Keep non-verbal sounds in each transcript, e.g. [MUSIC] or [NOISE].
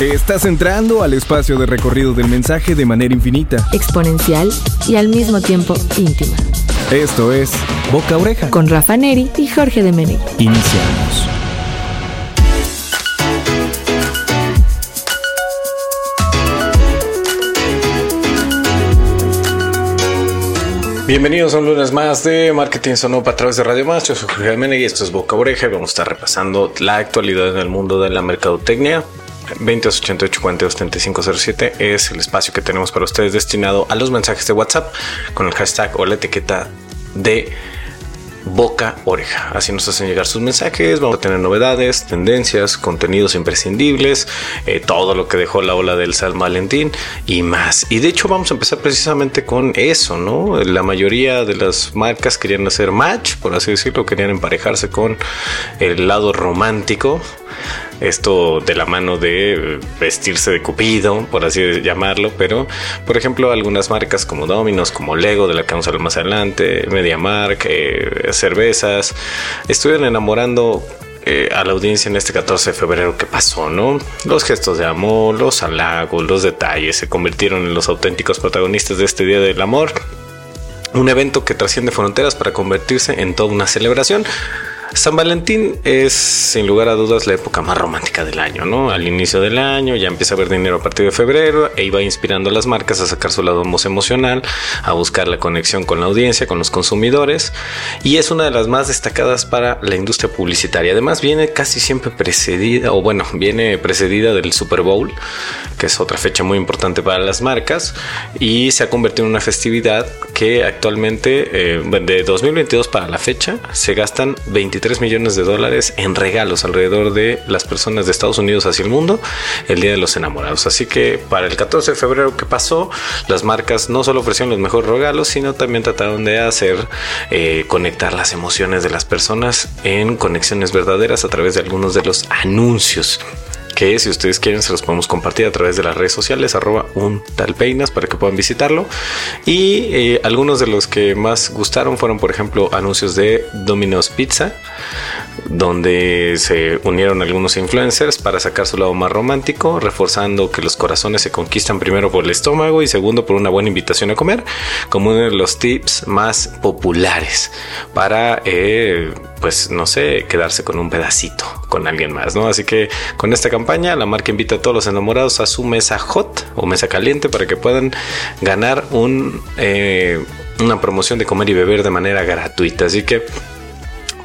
Estás entrando al espacio de recorrido del mensaje de manera infinita, exponencial y al mismo tiempo íntima. Esto es Boca Oreja con Rafa Neri y Jorge de Meneg. Iniciamos. Bienvenidos a un lunes más de Marketing Sonopa a través de Radio Más. Yo soy Jorge Menegui y esto es Boca Oreja y vamos a estar repasando la actualidad en el mundo de la mercadotecnia. 2088 3507 es el espacio que tenemos para ustedes destinado a los mensajes de WhatsApp con el hashtag o la etiqueta de boca oreja. Así nos hacen llegar sus mensajes. Vamos a tener novedades, tendencias, contenidos imprescindibles, eh, todo lo que dejó la ola del San Valentín y más. Y de hecho, vamos a empezar precisamente con eso, ¿no? La mayoría de las marcas querían hacer match, por así decirlo, querían emparejarse con el lado romántico esto de la mano de vestirse de cupido, por así llamarlo, pero por ejemplo algunas marcas como Domino's, como Lego, de la que vamos a hablar más adelante, MediaMark, eh, cervezas, estuvieron enamorando eh, a la audiencia en este 14 de febrero que pasó, ¿no? Los gestos de amor, los halagos, los detalles se convirtieron en los auténticos protagonistas de este Día del Amor. Un evento que trasciende fronteras para convertirse en toda una celebración. San Valentín es sin lugar a dudas la época más romántica del año, ¿no? Al inicio del año ya empieza a haber dinero a partir de febrero e iba inspirando a las marcas a sacar su lado más emocional, a buscar la conexión con la audiencia, con los consumidores y es una de las más destacadas para la industria publicitaria. Además viene casi siempre precedida o bueno, viene precedida del Super Bowl, que es otra fecha muy importante para las marcas y se ha convertido en una festividad que actualmente eh, de 2022 para la fecha se gastan 23 3 millones de dólares en regalos alrededor de las personas de Estados Unidos hacia el mundo el Día de los Enamorados. Así que para el 14 de febrero que pasó, las marcas no solo ofrecieron los mejores regalos, sino también trataron de hacer eh, conectar las emociones de las personas en conexiones verdaderas a través de algunos de los anuncios que si ustedes quieren se los podemos compartir a través de las redes sociales arroba un tal peinas para que puedan visitarlo. Y eh, algunos de los que más gustaron fueron por ejemplo anuncios de Domino's Pizza donde se unieron algunos influencers para sacar su lado más romántico, reforzando que los corazones se conquistan primero por el estómago y segundo por una buena invitación a comer, como uno de los tips más populares para, eh, pues no sé, quedarse con un pedacito con alguien más, ¿no? Así que con esta campaña la marca invita a todos los enamorados a su mesa hot o mesa caliente para que puedan ganar un, eh, una promoción de comer y beber de manera gratuita. Así que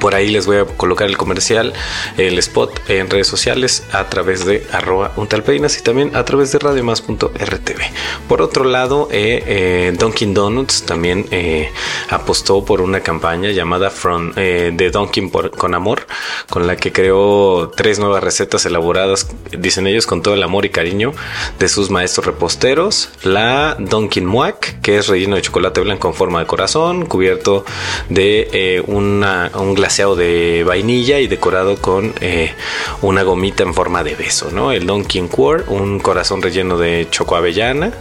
por ahí les voy a colocar el comercial, el spot en redes sociales a través de arroba untalpeinas y también a través de radiomas.rtv. Por otro lado, eh, eh, Donuts también eh, apostó por una campaña llamada From eh, de Dunkin' con amor, con la que creó tres nuevas recetas elaboradas, dicen ellos, con todo el amor y cariño de sus maestros reposteros. La Dunkin' Muac, que es relleno de chocolate blanco en forma de corazón, cubierto de una, un glaseado de vainilla y decorado con eh, una gomita en forma de beso, ¿no? El Donkey Core, un corazón relleno de choco avellana,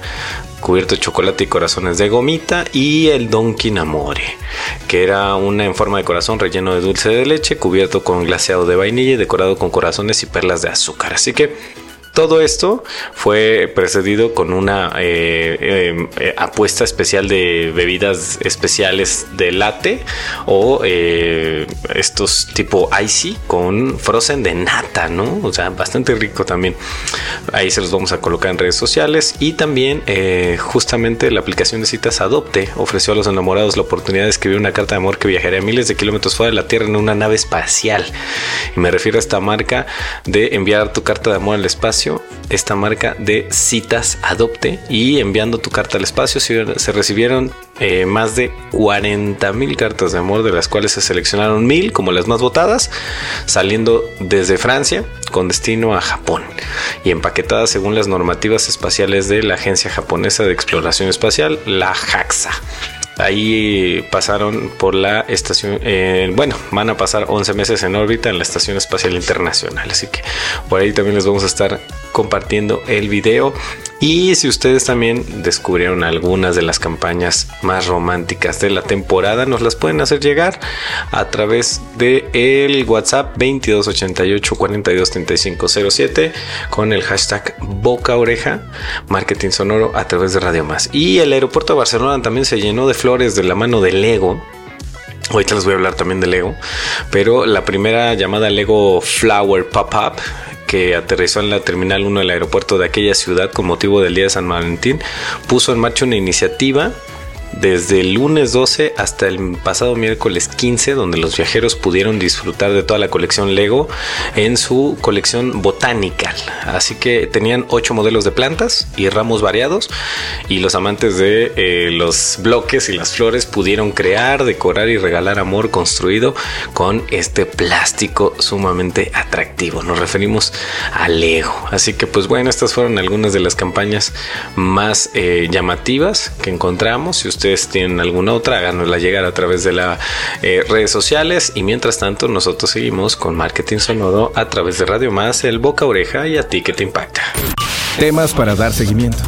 cubierto de chocolate y corazones de gomita y el Donkey Amore, que era una en forma de corazón relleno de dulce de leche, cubierto con glaseado de vainilla y decorado con corazones y perlas de azúcar. Así que todo esto fue precedido con una eh, eh, eh, apuesta especial de bebidas especiales de latte o estos tipo icy con frozen de nata, ¿no? O sea, bastante rico también. Ahí se los vamos a colocar en redes sociales y también justamente la aplicación de citas Adopte ofreció a los enamorados la oportunidad de escribir una carta de amor que viajaría miles de kilómetros fuera de la Tierra en una nave espacial. Y me refiero a esta marca de enviar tu carta de amor al espacio esta marca de citas Adopte y enviando tu carta al espacio se, recibieron eh, más de 40 mil cartas de amor de las cuales se seleccionaron mil como las más votadas saliendo desde Francia con destino a Japón y empaquetadas según las normativas espaciales de la agencia japonesa de exploración espacial la JAXA Ahí pasaron por la estación, eh, bueno, van a pasar 11 meses en órbita en la Estación Espacial Internacional. Así que por ahí también les vamos a estar compartiendo el video Y si ustedes también descubrieron algunas de las campañas más románticas de la temporada, nos las pueden hacer llegar a través de el WhatsApp 2288 423507 con el hashtag Boca Oreja Marketing Sonoro a través de Radio Más. Y el aeropuerto de Barcelona también se llenó de flores de la mano de Lego. Ahorita les voy a hablar también de Lego, pero la primera llamada Lego Flower Pop-Up que aterrizó en la Terminal 1 del aeropuerto de aquella ciudad con motivo del Día de San Valentín, puso en marcha una iniciativa desde el lunes 12 hasta el pasado miércoles 15, donde los viajeros pudieron disfrutar de toda la colección Lego en su colección Botanical. Así que tenían ocho modelos de plantas y ramos variados y los amantes de eh, los bloques y las flores pudieron crear, decorar y regalar amor construido con este plástico sumamente atractivo. Nos referimos a Lego. Así que pues bueno, estas fueron algunas de las campañas más eh, llamativas que encontramos. Si tienen alguna otra, háganosla llegar a través de las eh, redes sociales. Y mientras tanto, nosotros seguimos con marketing sonoro a través de Radio Más, el boca oreja y a ti que te impacta. Temas para dar seguimiento.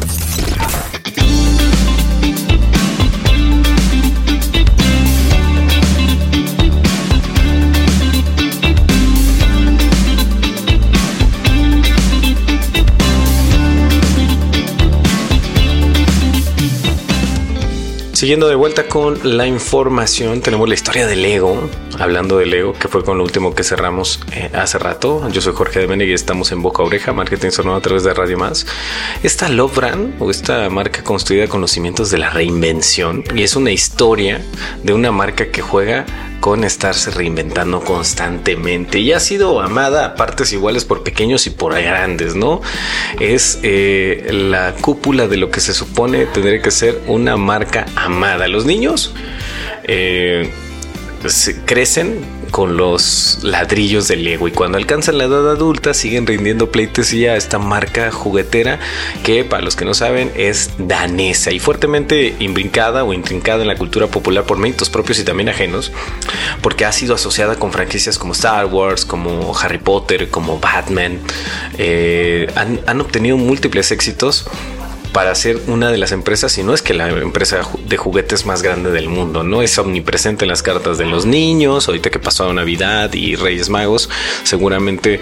Siguiendo de vuelta con la información, tenemos la historia del Lego. Hablando del Lego, que fue con lo último que cerramos eh, hace rato. Yo soy Jorge de Meneg y estamos en Boca Oreja, Marketing Sonoro a través de Radio Más. Esta Love Brand o esta marca construida con los cimientos de la reinvención y es una historia de una marca que juega con estarse reinventando constantemente y ha sido amada a partes iguales por pequeños y por grandes, ¿no? Es eh, la cúpula de lo que se supone tendría que ser una marca amada. Los niños eh, crecen con los ladrillos de Lego y cuando alcanzan la edad adulta siguen rindiendo pleitesía a esta marca juguetera que para los que no saben es danesa y fuertemente imbrincada o intrincada en la cultura popular por méritos propios y también ajenos porque ha sido asociada con franquicias como Star Wars, como Harry Potter, como Batman. Eh, han, han obtenido múltiples éxitos para ser una de las empresas, si no es que la empresa de juguetes más grande del mundo, ¿no? Es omnipresente en las cartas de los niños, ahorita que pasó Navidad y Reyes Magos, seguramente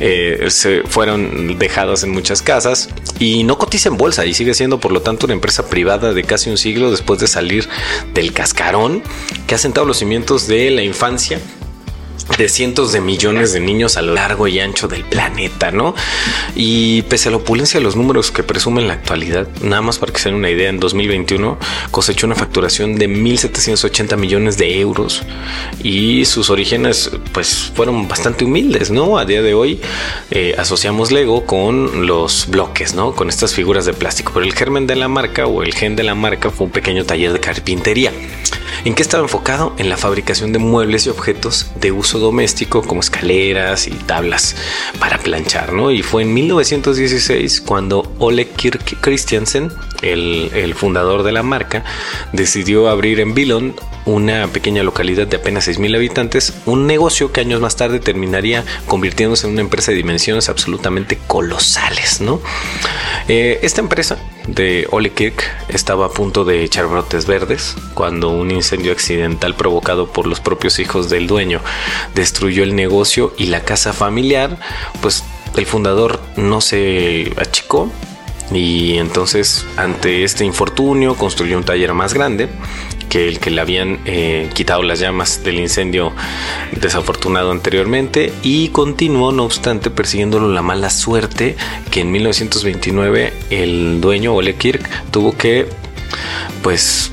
eh, se fueron dejadas en muchas casas y no cotiza en bolsa y sigue siendo por lo tanto una empresa privada de casi un siglo después de salir del cascarón que ha sentado los cimientos de la infancia de cientos de millones de niños a lo largo y ancho del planeta, ¿no? Y pese a la opulencia de los números que presume en la actualidad, nada más para que se den una idea, en 2021 cosechó una facturación de 1.780 millones de euros y sus orígenes pues fueron bastante humildes, ¿no? A día de hoy eh, asociamos Lego con los bloques, ¿no? Con estas figuras de plástico, pero el germen de la marca o el gen de la marca fue un pequeño taller de carpintería. ¿En qué estaba enfocado? En la fabricación de muebles y objetos de uso doméstico como escaleras y tablas para planchar, ¿no? Y fue en 1916 cuando Ole Kirk Christiansen, el, el fundador de la marca, decidió abrir en Billund una pequeña localidad de apenas 6.000 habitantes, un negocio que años más tarde terminaría convirtiéndose en una empresa de dimensiones absolutamente colosales, ¿no? Eh, esta empresa de Ole Kirk estaba a punto de echar brotes verdes cuando un incendio accidental provocado por los propios hijos del dueño destruyó el negocio y la casa familiar, pues el fundador no se achicó y entonces ante este infortunio construyó un taller más grande que el que le habían eh, quitado las llamas del incendio desafortunado anteriormente y continuó no obstante persiguiéndolo la mala suerte que en 1929 el dueño Ole Kirk tuvo que pues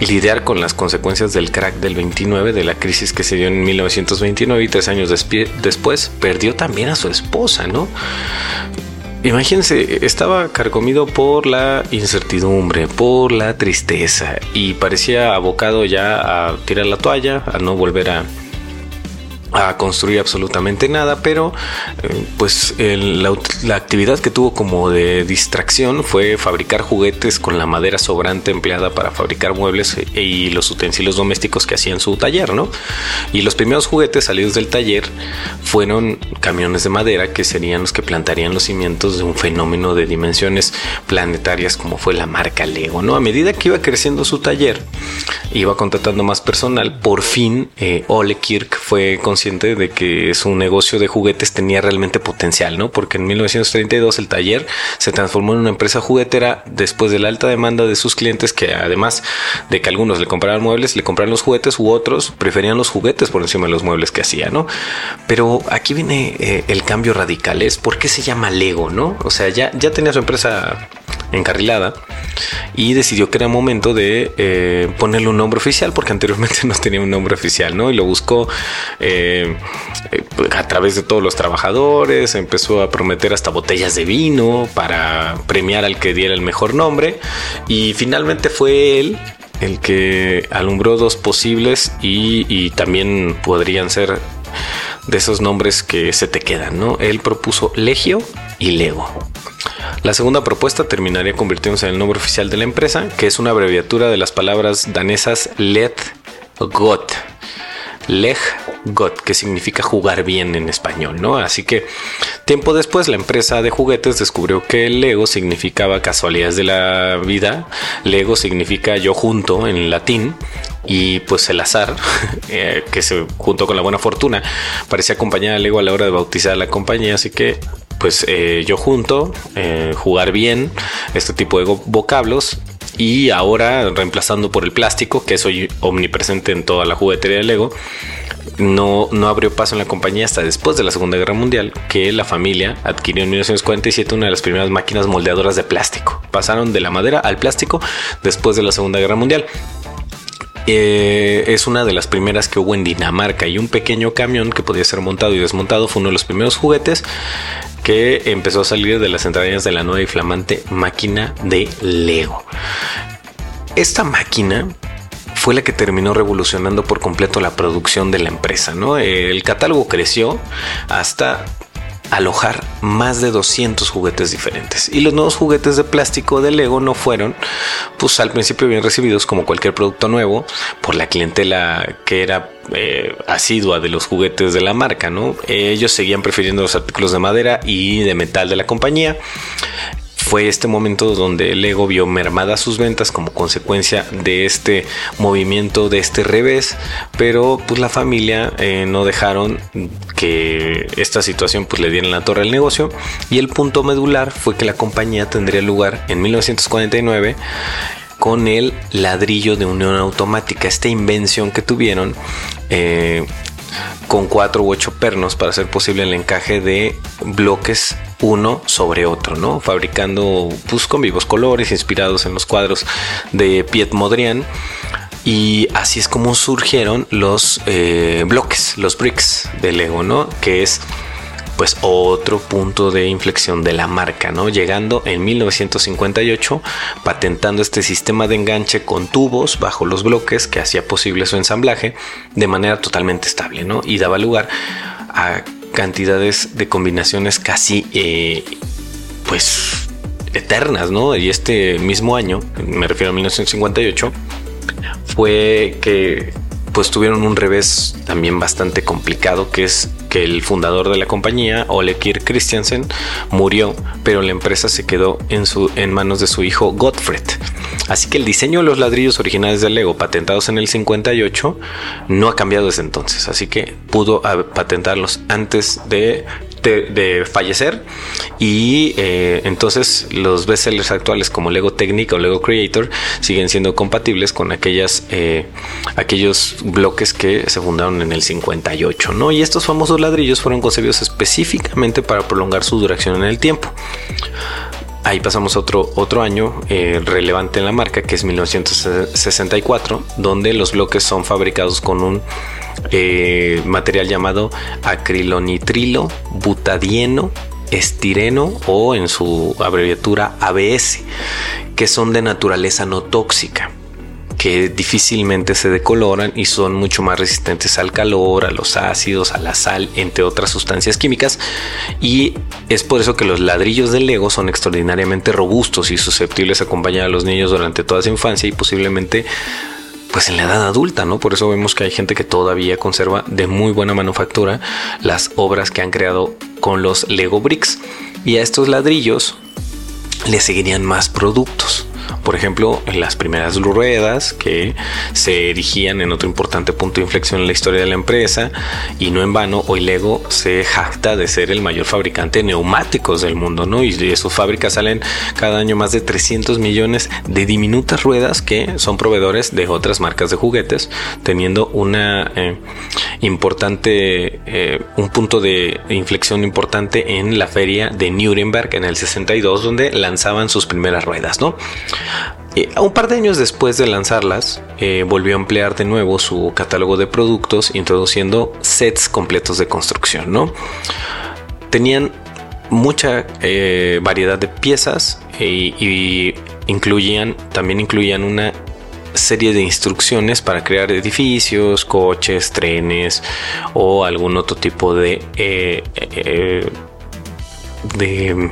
lidiar con las consecuencias del crack del 29, de la crisis que se dio en 1929 y tres años después perdió también a su esposa, ¿no? Imagínense, estaba carcomido por la incertidumbre, por la tristeza y parecía abocado ya a tirar la toalla, a no volver a, a construir absolutamente nada, pero eh, pues el, la, la, actividad que tuvo como de distracción fue fabricar juguetes con la madera sobrante empleada para fabricar muebles e, y los utensilios domésticos que hacía en su taller, ¿no? Y los primeros juguetes salidos del taller fueron camiones de madera que serían los que plantarían los cimientos de un fenómeno de dimensiones planetarias como fue la marca Lego, ¿no? A medida que iba creciendo su taller, iba contratando más personal, por fin eh, Ole Kirk fue de que su negocio de juguetes tenía realmente potencial, ¿no? Porque en 1932 el taller se transformó en una empresa juguetera después de la alta demanda de sus clientes que además de que algunos le compraban muebles, le compraban los juguetes u otros preferían los juguetes por encima de los muebles que hacía, ¿no? Pero aquí viene eh, el cambio radical, es por qué se llama Lego, ¿no? O sea, ya, ya tenía su empresa encarrilada y decidió que era momento de eh, ponerle un nombre oficial porque anteriormente [LAUGHS] no tenía un nombre oficial, ¿no? Y lo buscó eh, eh, a través de todos los trabajadores, empezó a prometer hasta botellas de vino para premiar al que diera el mejor nombre y finalmente fue él el que alumbró dos posibles y, también podrían ser de esos nombres que se te quedan, ¿no? Él propuso Legio y Lego. La segunda propuesta terminaría convirtiéndose en el nombre oficial de la empresa, que es una abreviatura de las palabras danesas Let Got. Leg Got, que significa jugar bien en español, ¿no? Así que tiempo después la empresa de juguetes descubrió que Lego significaba casualidades de la vida, Lego significa yo junto en latín y pues el azar, [LAUGHS] eh, que se juntó con la buena fortuna, parecía acompañar al Lego a la hora de bautizar la compañía, así que pues eh, yo junto, eh, jugar bien, este tipo de vocablos y ahora reemplazando por el plástico, que es hoy omnipresente en toda la juguetería de Lego, no, no abrió paso en la compañía hasta después de la Segunda Guerra Mundial, que la familia adquirió en 1947 una de las primeras máquinas moldeadoras de plástico. Pasaron de la madera al plástico después de la Segunda Guerra Mundial. Eh, es una de las primeras que hubo en Dinamarca y un pequeño camión que podía ser montado y desmontado fue uno de los primeros juguetes que empezó a salir de las entrañas de la nueva y flamante máquina de Lego. Esta máquina fue la que terminó revolucionando por completo la producción de la empresa, ¿no? El catálogo creció hasta alojar más de 200 juguetes diferentes. Y los nuevos juguetes de plástico de Lego no fueron, pues al principio bien recibidos como cualquier producto nuevo por la clientela que era eh, asidua de los juguetes de la marca, ¿no? Ellos seguían prefiriendo los artículos de madera y de metal de la compañía fue este momento donde Lego vio mermadas sus ventas como consecuencia de este movimiento, de este revés, pero pues la familia eh, no dejaron que esta situación pues le diera la torre al negocio y el punto medular fue que la compañía tendría lugar en 1949 con el ladrillo de unión automática, esta invención que tuvieron eh, con cuatro u ocho pernos para hacer posible el encaje de bloques uno sobre otro, ¿no? Fabricando pues, con vivos colores inspirados en los cuadros de Piet Modrian. Y así es como surgieron los eh, bloques, los bricks de Lego, ¿no? Que es pues otro punto de inflexión de la marca, ¿no? Llegando en 1958, patentando este sistema de enganche con tubos bajo los bloques que hacía posible su ensamblaje de manera totalmente estable, ¿no? Y daba lugar a cantidades de combinaciones casi, eh, pues, eternas, ¿no? Y este mismo año, me refiero a 1958, fue que pues tuvieron un revés también bastante complicado, que es que el fundador de la compañía, Ole Kirk Christiansen, murió, pero la empresa se quedó en, su, en manos de su hijo Gottfried. Así que el diseño de los ladrillos originales de Lego, patentados en el 58, no ha cambiado desde entonces. Así que pudo patentarlos antes de de, fallecer y eh, entonces los bestsellers actuales como Lego Technic o Lego Creator siguen siendo compatibles con aquellas eh, aquellos bloques que se fundaron en el 58 ¿no? y estos famosos ladrillos fueron concebidos específicamente para prolongar su duración en el tiempo Ahí pasamos otro, otro año eh, relevante en la marca, que es 1964, donde los bloques son fabricados con un eh, material llamado acrilonitrilo butadieno estireno o en su abreviatura ABS, que son de naturaleza no tóxica que difícilmente se decoloran y son mucho más resistentes al calor, a los ácidos, a la sal, entre otras sustancias químicas. Y es por eso que los ladrillos de Lego son extraordinariamente robustos y susceptibles a acompañar a los niños durante toda su infancia y posiblemente pues en la edad adulta, ¿no? Por eso vemos que hay gente que todavía conserva de muy buena manufactura las obras que han creado con los Lego Bricks. Y a estos ladrillos le seguirían más productos. Por ejemplo, las primeras ruedas que se erigían en otro importante punto de inflexión en la historia de la empresa y no en vano, hoy Lego se jacta de ser el mayor fabricante de neumáticos del mundo, ¿no? Y de sus fábricas salen cada año más de 300 millones de diminutas ruedas que son proveedores de otras marcas de juguetes, teniendo una eh, importante, eh, un punto de inflexión importante en la feria de Nuremberg en el 62, donde lanzaban sus primeras ruedas, ¿no? Eh, un par de años después de lanzarlas, eh, volvió a emplear de nuevo su catálogo de productos, introduciendo sets completos de construcción, ¿no? Tenían mucha eh, variedad de piezas y incluían, también incluían una serie de instrucciones para crear edificios, coches, trenes o algún otro tipo de de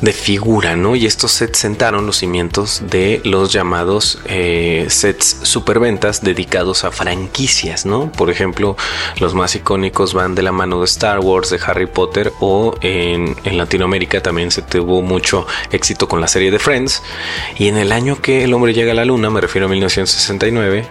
de figura, ¿no? Y estos sets sentaron los cimientos de los llamados eh, sets superventas dedicados a franquicias, ¿no? Por ejemplo, los más icónicos van de la mano de Star Wars, de Harry Potter o en, en Latinoamérica también se tuvo mucho éxito con la serie de Friends. Y en el año que el hombre llega a la luna, me refiero a 1969,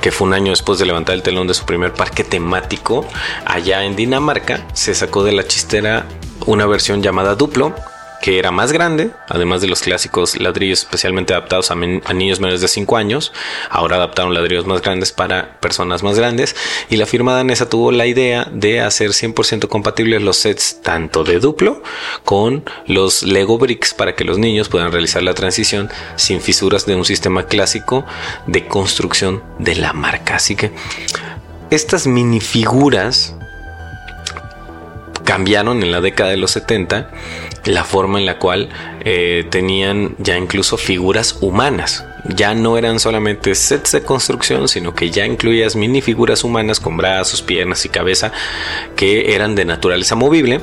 que fue un año después de levantar el telón de su primer parque temático allá en Dinamarca, se sacó de la chistera una versión llamada Duplo que era más grande, además de los clásicos ladrillos especialmente adaptados a, niños menores de 5 años. Ahora adaptaron ladrillos más grandes para personas más grandes y la firma danesa tuvo la idea de hacer 100% compatibles los sets tanto de duplo con los Lego Bricks para que los niños puedan realizar la transición sin fisuras de un sistema clásico de construcción de la marca. Así que estas minifiguras cambiaron en la década de los 70 la forma en la cual eh, tenían ya incluso figuras humanas. Ya no eran solamente sets de construcción, sino que ya incluías minifiguras humanas con brazos, piernas y cabeza que eran de naturaleza movible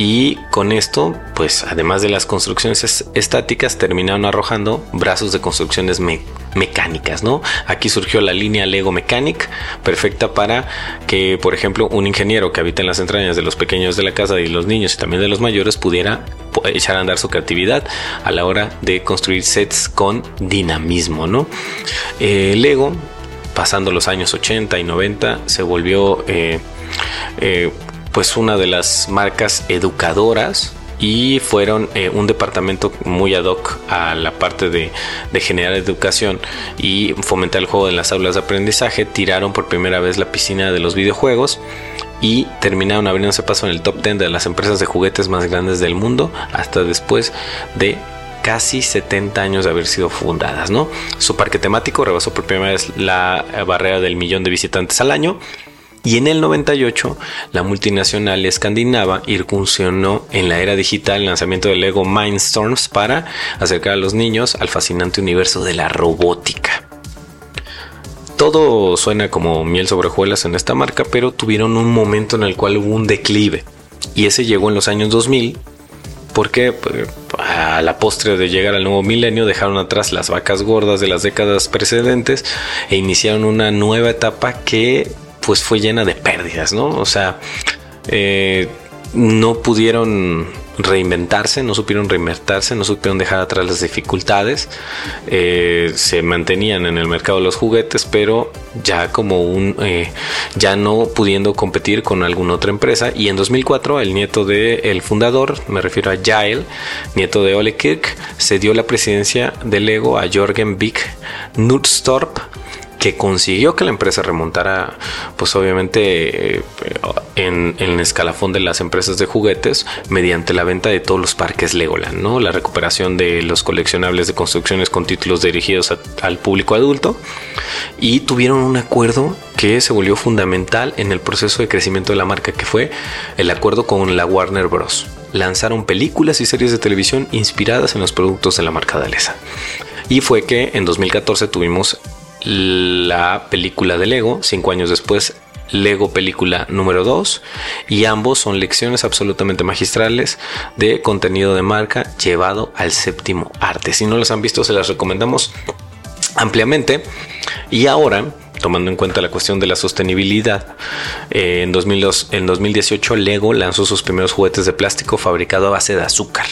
y con esto, pues además de las construcciones estáticas, terminaron arrojando brazos de construcciones mecánicas, ¿no? Aquí surgió la línea Lego Mechanic, perfecta para que, por ejemplo, un ingeniero que habita en las entrañas de los pequeños de la casa y los niños y también de los mayores pudiera echar a andar su creatividad a la hora de construir sets con dinamismo, ¿no? Eh, Lego, pasando los años 80 y 90, se volvió... Eh, eh, pues una de las marcas educadoras y fueron eh, un departamento muy ad hoc a la parte de, generar educación y fomentar el juego en las aulas de aprendizaje. Tiraron por primera vez la piscina de los videojuegos y terminaron abriéndose paso en el top 10 de las empresas de juguetes más grandes del mundo hasta después de casi 70 años de haber sido fundadas, ¿no? Su parque temático rebasó por primera vez la barrera del millón de visitantes al año y en el 98, la multinacional escandinava incursionó en la era digital el lanzamiento del Lego Mindstorms para acercar a los niños al fascinante universo de la robótica. Todo suena como miel sobre hojuelas en esta marca, pero tuvieron un momento en el cual hubo un declive. Y ese llegó en los años 2000 porque pues, a la postre de llegar al nuevo milenio dejaron atrás las vacas gordas de las décadas precedentes e iniciaron una nueva etapa que pues fue llena de pérdidas, ¿no? O sea, eh, no pudieron reinventarse, no supieron reinventarse, no supieron dejar atrás las dificultades, eh, se mantenían en el mercado de los juguetes, pero ya como un, eh, ya no pudiendo competir con alguna otra empresa. Y en 2004 el nieto del el fundador, me refiero a Jael, nieto de Ole Kirk, cedió la presidencia de Lego a Jorgen Vick Nutstorp que consiguió que la empresa remontara, pues obviamente eh, en, el escalafón de las empresas de juguetes mediante la venta de todos los parques Legoland, ¿no? La recuperación de los coleccionables de construcciones con títulos dirigidos al público adulto y tuvieron un acuerdo que se volvió fundamental en el proceso de crecimiento de la marca, que fue el acuerdo con la Warner Bros. Lanzaron películas y series de televisión inspiradas en los productos de la marca Dalesa. Y fue que en 2014 tuvimos la película de Lego, cinco años después Lego película número 2 y ambos son lecciones absolutamente magistrales de contenido de marca llevado al séptimo arte. Si no los han visto se las recomendamos ampliamente y ahora tomando en cuenta la cuestión de la sostenibilidad, eh, en, 2002, en 2018 Lego lanzó sus primeros juguetes de plástico fabricado a base de azúcar.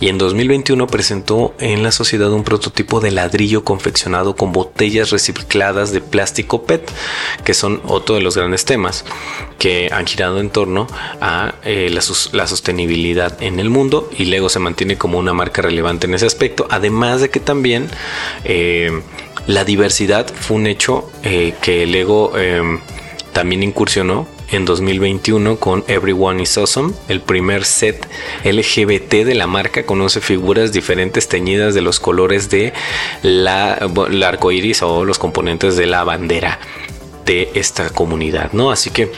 Y en 2021 presentó en la sociedad un prototipo de ladrillo confeccionado con botellas recicladas de plástico PET, que son otro de los grandes temas que han girado en torno a eh, la, sostenibilidad en el mundo y Lego se mantiene como una marca relevante en ese aspecto, además de que también... Eh, la diversidad fue un hecho eh, que el ego em, también incursionó en 2021 con Everyone is Awesome, el primer set LGBT de la marca con 11 figuras diferentes teñidas de los colores de la, la arco iris o los componentes de la bandera de esta comunidad, ¿no? Así que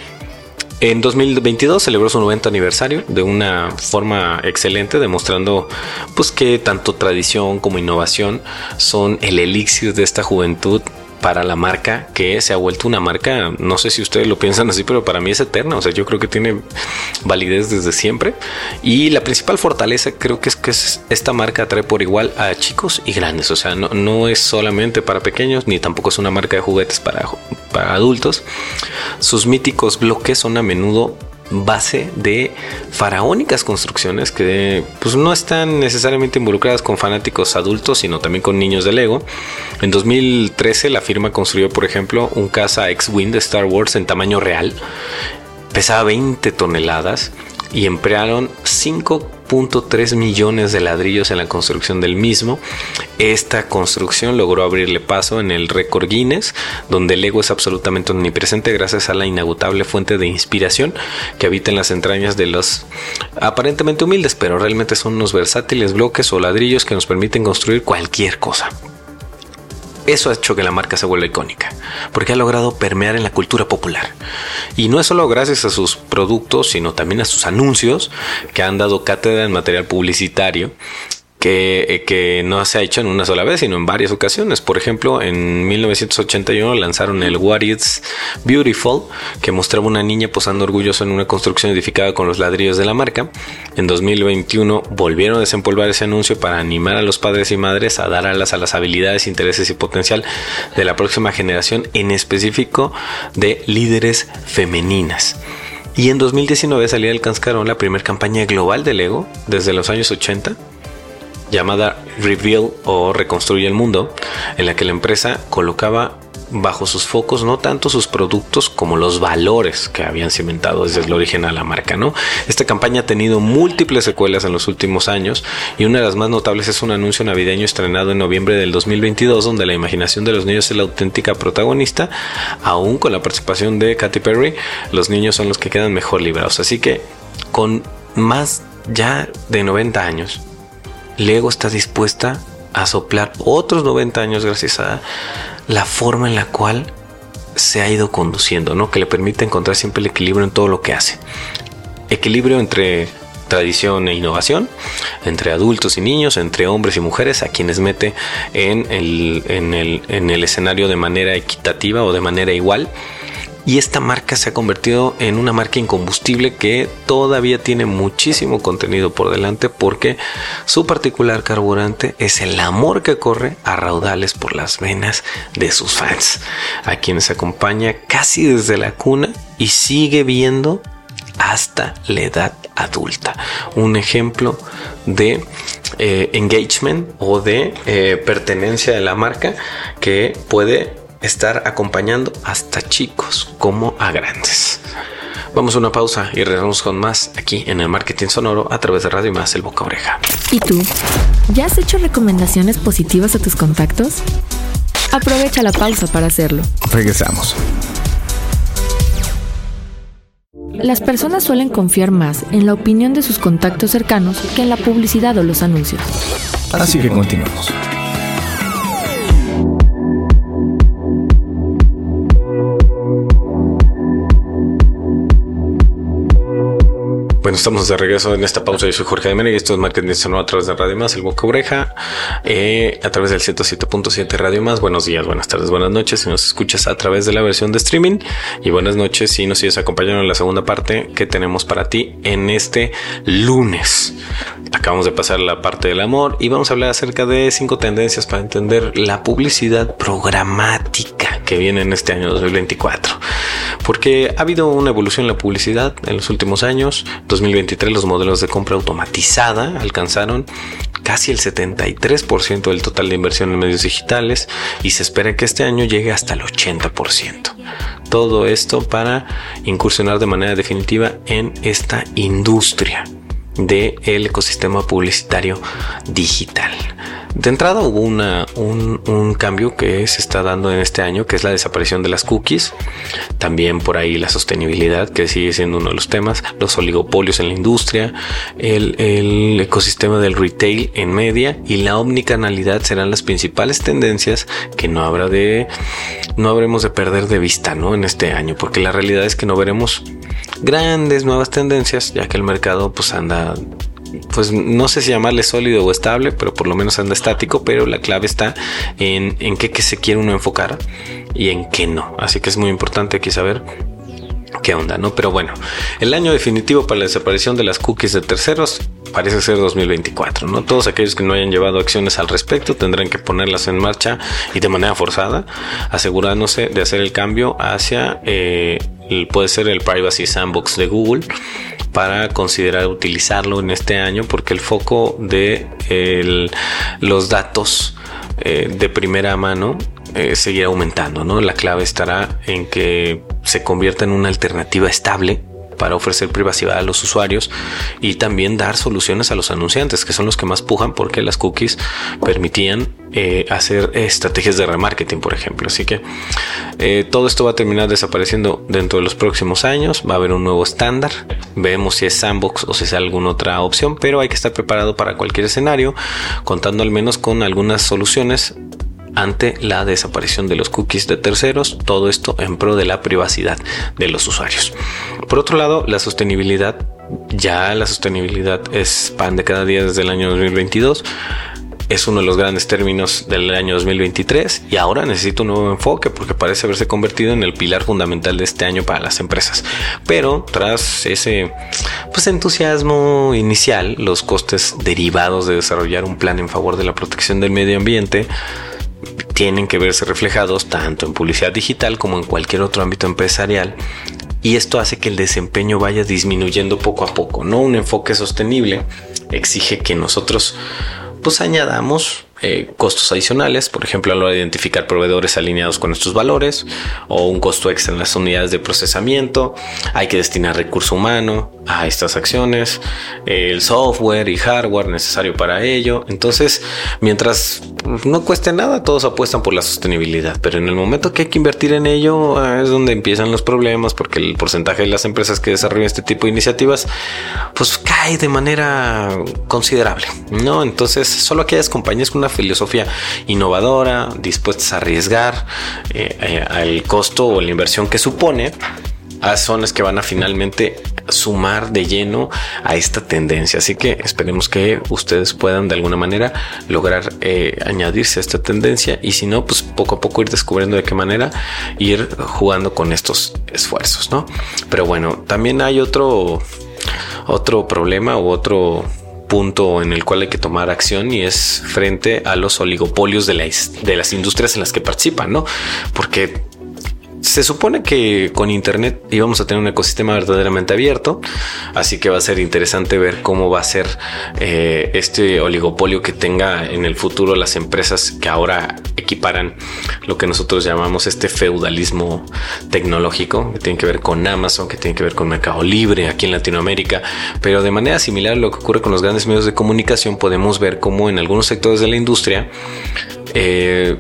en 2022 celebró su 90 aniversario de una forma excelente, demostrando pues que tanto tradición como innovación son el elixir de esta juventud para la marca que se ha vuelto una marca, no sé si ustedes lo piensan así, pero para mí es eterna, o sea, yo creo que tiene validez desde siempre y la principal fortaleza creo que es que esta marca trae por igual a chicos y grandes, o sea, no, no es solamente para pequeños ni tampoco es una marca de juguetes para, para adultos. Sus míticos bloques son a menudo base de faraónicas construcciones que pues no están necesariamente involucradas con fanáticos adultos, sino también con niños de Lego. En 2013 la firma construyó, por ejemplo, un caza X-Wing de Star Wars en tamaño real. Pesaba 20 toneladas y emplearon 5.3 millones de ladrillos en la construcción del mismo. Esta construcción logró abrirle paso en el récord Guinness, donde el ego es absolutamente omnipresente gracias a la inagotable fuente de inspiración que habita en las entrañas de los aparentemente humildes, pero realmente son unos versátiles bloques o ladrillos que nos permiten construir cualquier cosa. Eso ha hecho que la marca se vuelva icónica, porque ha logrado permear en la cultura popular. Y no es solo gracias a sus productos, sino también a sus anuncios, que han dado cátedra en material publicitario eh, que, no se ha hecho en una sola vez, sino en varias ocasiones. Por ejemplo, en 1981 lanzaron el What Is Beautiful, que mostraba una niña posando orgulloso en una construcción edificada con los ladrillos de la marca. En 2021 volvieron a desempolvar ese anuncio para animar a los padres y madres a dar alas a las habilidades, intereses y potencial de la próxima generación, en específico de líderes femeninas. Y en 2019 salía del cascarón la primera campaña global de Lego desde los años 80 llamada Reveal o Reconstruye el Mundo, en la que la empresa colocaba bajo sus focos no tanto sus productos como los valores que habían cimentado desde el origen a la marca, ¿no? Esta campaña ha tenido múltiples secuelas en los últimos años y una de las más notables es un anuncio navideño estrenado en noviembre del 2022 donde la imaginación de los niños es la auténtica protagonista, aún con la participación de Katy Perry, los niños son los que quedan mejor librados, así que con más ya de 90 años, Lego está dispuesta a soplar otros 90 años gracias a la forma en la cual se ha ido conduciendo, ¿no? Que le permite encontrar siempre el equilibrio en todo lo que hace. Equilibrio entre tradición e innovación, entre adultos y niños, entre hombres y mujeres, a quienes mete en el, en el, en el escenario de manera equitativa o de manera igual y esta marca se ha convertido en una marca incombustible que todavía tiene muchísimo contenido por delante porque su particular carburante es el amor que corre a raudales por las venas de sus fans, a quienes acompaña casi desde la cuna y sigue viendo hasta la edad adulta. Un ejemplo de eh, engagement o de eh, pertenencia de la marca que puede estar acompañando hasta chicos como a grandes. Vamos a una pausa y regresamos con más aquí en el marketing sonoro a través de Radio Más el Boca Oreja. ¿Y tú? ¿Ya has hecho recomendaciones positivas a tus contactos? Aprovecha la pausa para hacerlo. Regresamos. Las personas suelen confiar más en la opinión de sus contactos cercanos que en la publicidad o los anuncios. Así que continuamos. Estamos de regreso en esta pausa. Yo soy Jorge Jiménez y esto es Marketing Sonoro a través de Radio Más, el Boca Oreja, eh, a través del 107.7 Radio Más. Buenos días, buenas tardes, buenas noches. Si nos escuchas a través de la versión de streaming y buenas noches si nos sigues acompañando en la segunda parte que tenemos para ti en este lunes. Acabamos de pasar la parte del amor y vamos a hablar acerca de cinco tendencias para entender la publicidad programática que viene en este año 2024. Porque ha habido una evolución en la publicidad en los últimos años. 2023 los modelos de compra automatizada alcanzaron casi el 73% del total de inversión en medios digitales y se espera que este año llegue hasta el 80%. Todo esto para incursionar de manera definitiva en esta industria del ecosistema publicitario digital. De entrada hubo una, un, un, cambio que se está dando en este año, que es la desaparición de las cookies. También por ahí la sostenibilidad, que sigue siendo uno de los temas, los oligopolios en la industria, el, el ecosistema del retail en media y la omnicanalidad serán las principales tendencias que no habrá de, no habremos de perder de vista, ¿no? En este año, porque la realidad es que no veremos grandes nuevas tendencias, ya que el mercado pues anda pues no sé si llamarle sólido o estable, pero por lo menos anda estático, pero la clave está en, en qué, se quiere uno enfocar y en qué no. Así que es muy importante aquí saber qué onda, ¿no? Pero bueno, el año definitivo para la desaparición de las cookies de terceros parece ser 2024, ¿no? Todos aquellos que no hayan llevado acciones al respecto tendrán que ponerlas en marcha y de manera forzada, asegurándose de hacer el cambio hacia, eh, puede ser el Privacy Sandbox de Google, para considerar utilizarlo en este año porque el foco de los datos eh, de primera mano eh, seguirá aumentando, ¿no? La clave estará en que se convierta en una alternativa estable para ofrecer privacidad a los usuarios y también dar soluciones a los anunciantes, que son los que más pujan porque las cookies permitían eh, hacer estrategias de remarketing, por ejemplo. Así que eh, todo esto va a terminar desapareciendo dentro de los próximos años. Va a haber un nuevo estándar. Vemos si es sandbox o si es alguna otra opción, pero hay que estar preparado para cualquier escenario, contando al menos con algunas soluciones ante la desaparición de los cookies de terceros, todo esto en pro de la privacidad de los usuarios. Por otro lado, la sostenibilidad, ya la sostenibilidad es pan de cada día desde el año 2022 es uno de los grandes términos del año 2023 y ahora necesita un nuevo enfoque porque parece haberse convertido en el pilar fundamental de este año para las empresas. Pero tras ese pues, entusiasmo inicial, los costes derivados de desarrollar un plan en favor de la protección del medio ambiente tienen que verse reflejados tanto en publicidad digital como en cualquier otro ámbito empresarial y esto hace que el desempeño vaya disminuyendo poco a poco. No un enfoque sostenible exige que nosotros pues añadamos eh, costos adicionales, por ejemplo, a lo de identificar proveedores alineados con nuestros valores o un costo extra en las unidades de procesamiento. Hay que destinar recurso humano a estas acciones, el software y hardware necesario para ello. Entonces, mientras no cueste nada, todos apuestan por la sostenibilidad, pero en el momento que hay que invertir en ello ah, es donde empiezan los problemas porque el porcentaje de las empresas que desarrollan este tipo de iniciativas pues cae de manera considerable, ¿no? Entonces, solo aquellas compañías con una filosofía innovadora, dispuestas a arriesgar eh, eh, al costo o la inversión que supone, son las que van a finalmente sumar de lleno a esta tendencia. Así que esperemos que ustedes puedan de alguna manera lograr eh, añadirse a esta tendencia y si no, pues poco a poco ir descubriendo de qué manera ir jugando con estos esfuerzos, ¿no? Pero bueno, también hay otro, otro problema u otro punto en el cual hay que tomar acción y es frente a los oligopolios de, las industrias en las que participan, ¿no? Porque se supone que con Internet íbamos a tener un ecosistema verdaderamente abierto, así que va a ser interesante ver cómo va a ser eh, este oligopolio que tenga en el futuro las empresas que ahora equiparan lo que nosotros llamamos este feudalismo tecnológico, que tiene que ver con Amazon, que tiene que ver con Mercado Libre aquí en Latinoamérica, pero de manera similar a lo que ocurre con los grandes medios de comunicación, podemos ver cómo en algunos sectores de la industria eh,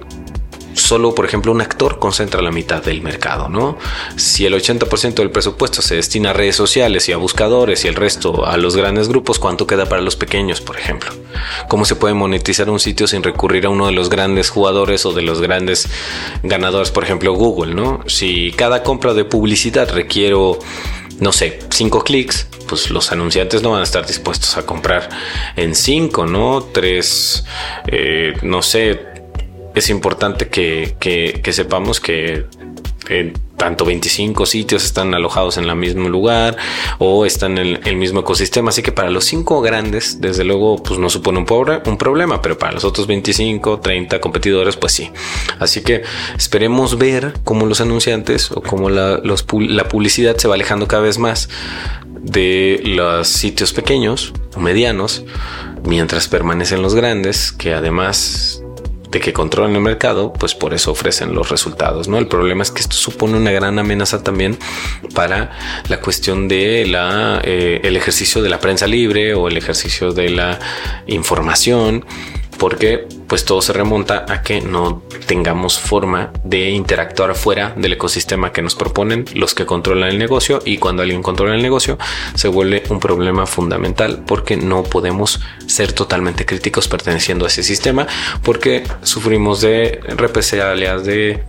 solo, por ejemplo, un actor concentra la mitad del mercado, ¿no? Si el 80% del presupuesto se destina a redes sociales y a buscadores y el resto a los grandes grupos, ¿cuánto queda para los pequeños, por ejemplo? ¿Cómo se puede monetizar un sitio sin recurrir a uno de los grandes jugadores o de los grandes ganadores, por ejemplo, Google, ¿no? Si cada compra de publicidad requiero no sé, cinco clics, pues los anunciantes no van a estar dispuestos a comprar en cinco, ¿no? Tres, eh, no sé, es importante que, que sepamos que tanto 25 sitios están alojados en el mismo lugar o están en el, mismo ecosistema. Así que para los cinco grandes, desde luego, pues no supone un, pobre, un problema, pero para los otros 25, 30 competidores, pues sí. Así que esperemos ver cómo los anunciantes o cómo la, la publicidad se va alejando cada vez más de los sitios pequeños o medianos, mientras permanecen los grandes, que además que controlan el mercado, pues por eso ofrecen los resultados, ¿no? El problema es que esto supone una gran amenaza también para la cuestión de la eh, el ejercicio de la prensa libre o el ejercicio de la información porque pues todo se remonta a que no tengamos forma de interactuar fuera del ecosistema que nos proponen los que controlan el negocio y cuando alguien controla el negocio se vuelve un problema fundamental porque no podemos ser totalmente críticos perteneciendo a ese sistema porque sufrimos de represalias de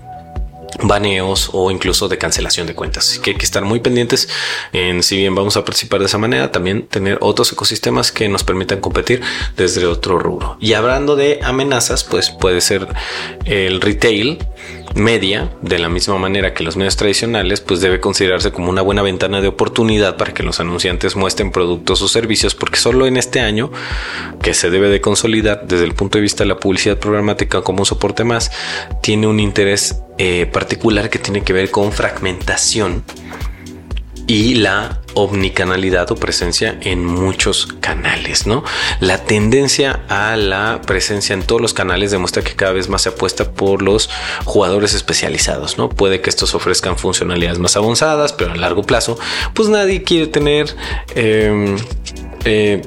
baneos o incluso de cancelación de cuentas. Así que hay que estar muy pendientes en si bien vamos a participar de esa manera, también tener otros ecosistemas que nos permitan competir desde otro rubro. Y hablando de amenazas, pues puede ser el retail media, de la misma manera que los medios tradicionales, pues debe considerarse como una buena ventana de oportunidad para que los anunciantes muestren productos o servicios, porque solo en este año, que se debe de consolidar desde el punto de vista de la publicidad programática como un soporte más, tiene un interés eh, particular que tiene que ver con fragmentación y la omnicanalidad o presencia en muchos canales, ¿no? La tendencia a la presencia en todos los canales demuestra que cada vez más se apuesta por los jugadores especializados, ¿no? Puede que estos ofrezcan funcionalidades más avanzadas, pero a largo plazo, pues nadie quiere tener em, eh,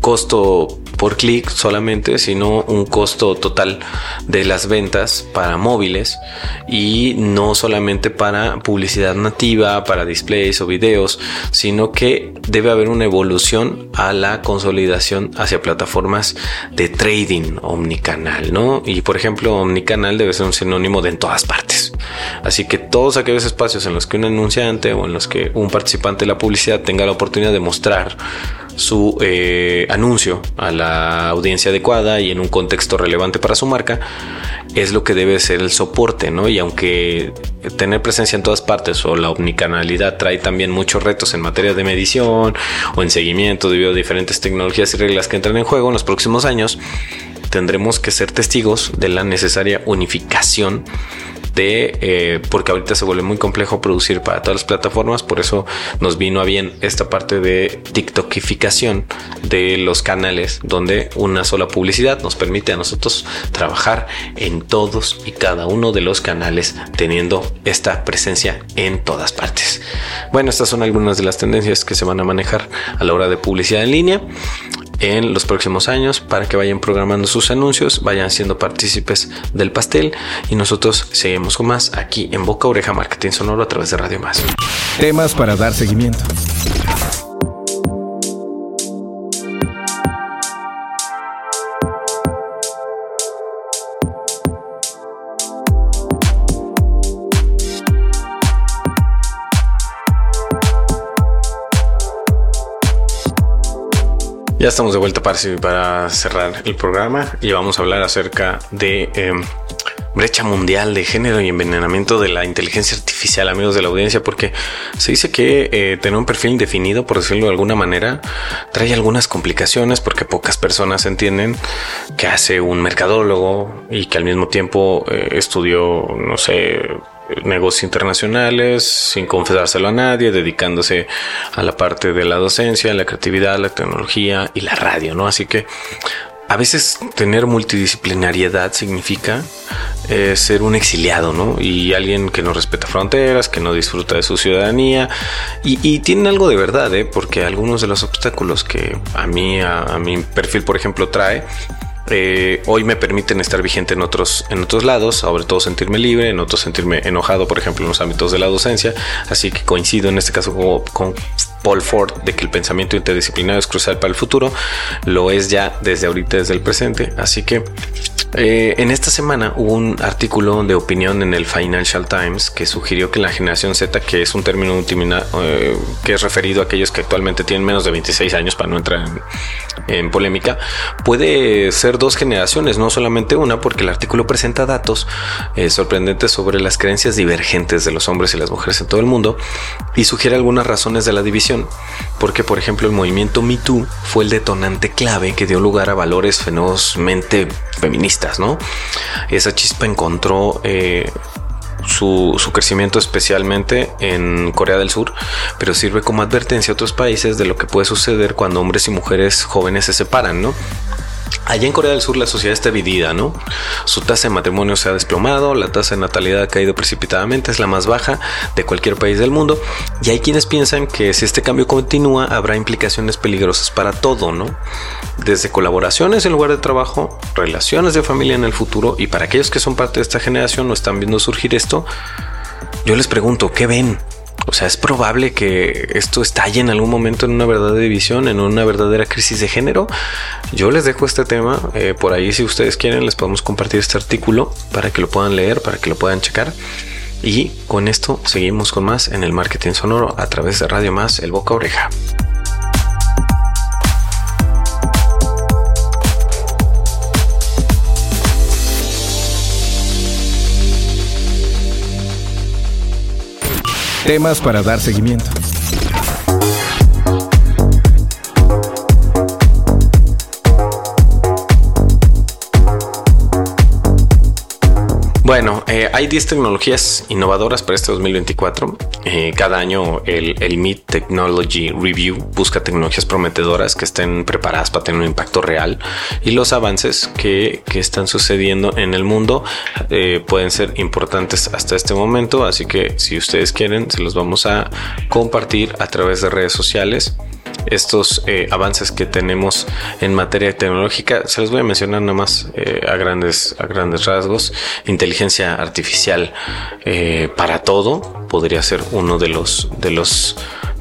costo por clic solamente, sino un costo total de las ventas para móviles y no solamente para publicidad nativa, para displays o videos, sino que debe haber una evolución a la consolidación hacia plataformas de trading omnicanal, ¿no? Y por ejemplo, omnicanal debe ser un sinónimo de en todas partes. Así que todos aquellos espacios en los que un anunciante o en los que un participante de la publicidad tenga la oportunidad de mostrar su eh, anuncio a la audiencia adecuada y en un contexto relevante para su marca, es lo que debe ser el soporte, ¿no? Y aunque tener presencia en todas partes o la omnicanalidad trae también muchos retos en materia de medición o en seguimiento debido a diferentes tecnologías y reglas que entran en juego en los próximos años, tendremos que ser testigos de la necesaria unificación de eh, porque ahorita se vuelve muy complejo producir para todas las plataformas, por eso nos vino a bien esta parte de TikTokificación de los canales donde una sola publicidad nos permite a nosotros trabajar en todos y cada uno de los canales teniendo esta presencia en todas partes. Bueno, estas son algunas de las tendencias que se van a manejar a la hora de publicidad en línea en los próximos años para que vayan programando sus anuncios, vayan siendo partícipes del pastel y nosotros seguimos con más aquí en Boca Oreja Marketing Sonoro a través de Radio Más. Temas para dar seguimiento. Ya estamos de vuelta para, cerrar el programa y vamos a hablar acerca de em, brecha mundial de género y envenenamiento de la inteligencia artificial, amigos de la audiencia, porque se dice que eh, tener un perfil indefinido, por decirlo de alguna manera, trae algunas complicaciones porque pocas personas entienden que hace un mercadólogo y que al mismo tiempo eh, estudió, no sé, negocios internacionales sin confesárselo a nadie, dedicándose a la parte de la docencia, la creatividad, la tecnología y la radio, ¿no? Así que a veces tener multidisciplinariedad significa eh, ser un exiliado, ¿no? Y alguien que no respeta fronteras, que no disfruta de su ciudadanía. Y, y tienen algo de verdad, ¿eh? Porque algunos de los obstáculos que a mí, a mi perfil, por ejemplo, trae, eh, hoy me permiten estar vigente en otros, en otros lados, sobre todo sentirme libre, en otros sentirme enojado, por ejemplo, en los ámbitos de la docencia. Así que coincido en este caso con, con Paul Ford de que el pensamiento interdisciplinario es crucial para el futuro. Lo es ya desde ahorita, desde el presente. Así que Eh, en esta semana hubo un artículo de opinión en el Financial Times que sugirió que la generación Z, que es un término eh, que es referido a aquellos que actualmente tienen menos de 26 años, para no entrar en, polémica, puede ser dos generaciones, no solamente una, porque el artículo presenta datos eh, sorprendentes sobre las creencias divergentes de los hombres y las mujeres en todo el mundo y sugiere algunas razones de la división, porque por ejemplo el movimiento Me Too fue el detonante clave que dio lugar a valores fenosmente feministas, ¿no? Esa chispa encontró eh, su, su, crecimiento especialmente en Corea del Sur, pero sirve como advertencia a otros países de lo que puede suceder cuando hombres y mujeres jóvenes se separan, ¿no? Allá en Corea del Sur la sociedad está dividida, ¿no? Su tasa de matrimonio se ha desplomado, la tasa de natalidad ha caído precipitadamente, es la más baja de cualquier país del mundo. Y hay quienes piensan que si este cambio continúa habrá implicaciones peligrosas para todo, ¿no? Desde colaboraciones en lugar de trabajo, relaciones de familia en el futuro y para aquellos que son parte de esta generación o están viendo surgir esto, yo les pregunto, ¿qué ven? O sea, es probable que esto estalle en algún momento en una verdadera división, en una verdadera crisis de género. Yo les dejo este tema. Eh, por ahí, si ustedes quieren, les podemos compartir este artículo para que lo puedan leer, para que lo puedan checar. Y con esto seguimos con más en el marketing sonoro a través de Radio Más, el boca oreja. Temas para dar seguimiento. Bueno, eh, hay 10 tecnologías innovadoras para este 2024. Eh, cada año el, el Technology Review busca tecnologías prometedoras que estén preparadas para tener un impacto real y los avances que, que están sucediendo en el mundo eh, pueden ser importantes hasta este momento. Así que si ustedes quieren, se los vamos a compartir a través de redes sociales estos eh, avances que tenemos en materia tecnológica. Se los voy a mencionar nada más eh, a, grandes, a grandes rasgos. Inteligencia artificial eh, para todo podría ser uno de los, de los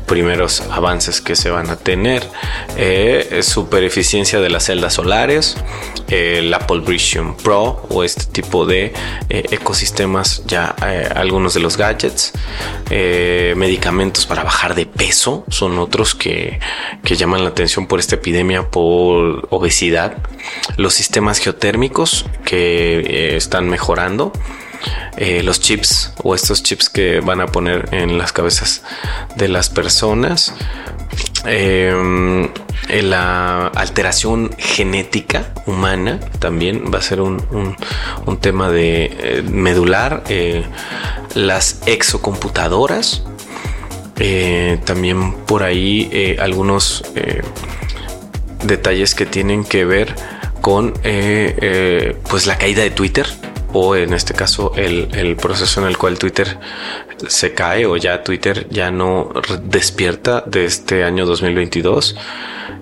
primeros avances que se van a tener. Eh, super eficiencia de las celdas solares, el Apple Vision Pro o este tipo de eh, ecosistemas, ya eh, algunos de los gadgets, eh, medicamentos para bajar de peso, son otros que, que llaman la atención por esta epidemia por obesidad, los sistemas geotérmicos que están mejorando. Eh, los chips o estos chips que van a poner en las cabezas de las personas. Eh, la alteración genética humana también va a ser un, tema de eh, medular. las exocomputadoras. también por ahí algunos detalles que tienen que ver con pues la caída de Twitter o en este caso el, proceso en el cual Twitter se cae o ya Twitter ya no despierta de este año 2022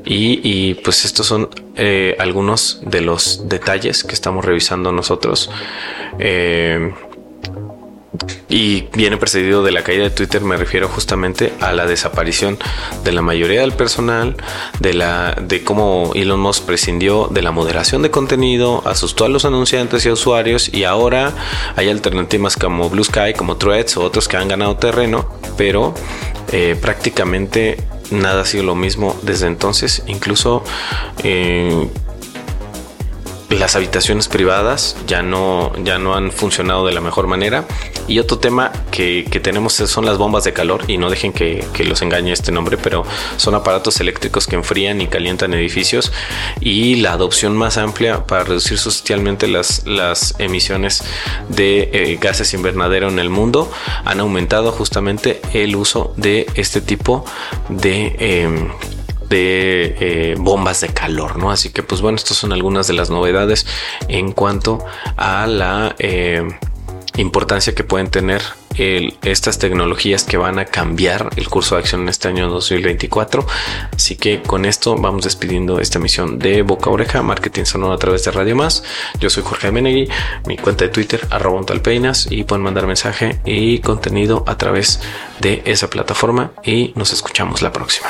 y, pues estos son eh, algunos de los detalles que estamos revisando nosotros. Eh, y viene precedido de la caída de Twitter, me refiero justamente a la desaparición de la mayoría del personal, de la de cómo Elon Musk prescindió de la moderación de contenido, asustó a los anunciantes y usuarios y ahora hay alternativas como Blue Sky, como Threads o otros que han ganado terreno, pero eh, prácticamente nada ha sido lo mismo desde entonces, incluso eh, las habitaciones privadas ya no, ya no han funcionado de la mejor manera. Y otro tema que, tenemos son las bombas de calor y no dejen que, los engañe este nombre, pero son aparatos eléctricos que enfrían y calientan edificios y la adopción más amplia para reducir sustancialmente las, las emisiones de eh, gases invernadero en el mundo han aumentado justamente el uso de este tipo de em, de eh, bombas de calor, ¿no? Así que pues bueno, estas son algunas de las novedades en cuanto a la eh, importancia que pueden tener estas tecnologías que van a cambiar el curso de acción en este año 2024. Así que con esto vamos despidiendo esta emisión de Boca Oreja, Marketing Sonoro a través de Radio Más. Yo soy Jorge Menegui, mi cuenta de Twitter, arroba talpeinas, y pueden mandar mensaje y contenido a través de esa plataforma y nos escuchamos la próxima.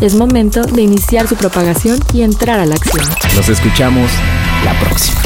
Es momento de iniciar su propagación y entrar a la acción. Nos escuchamos la próxima.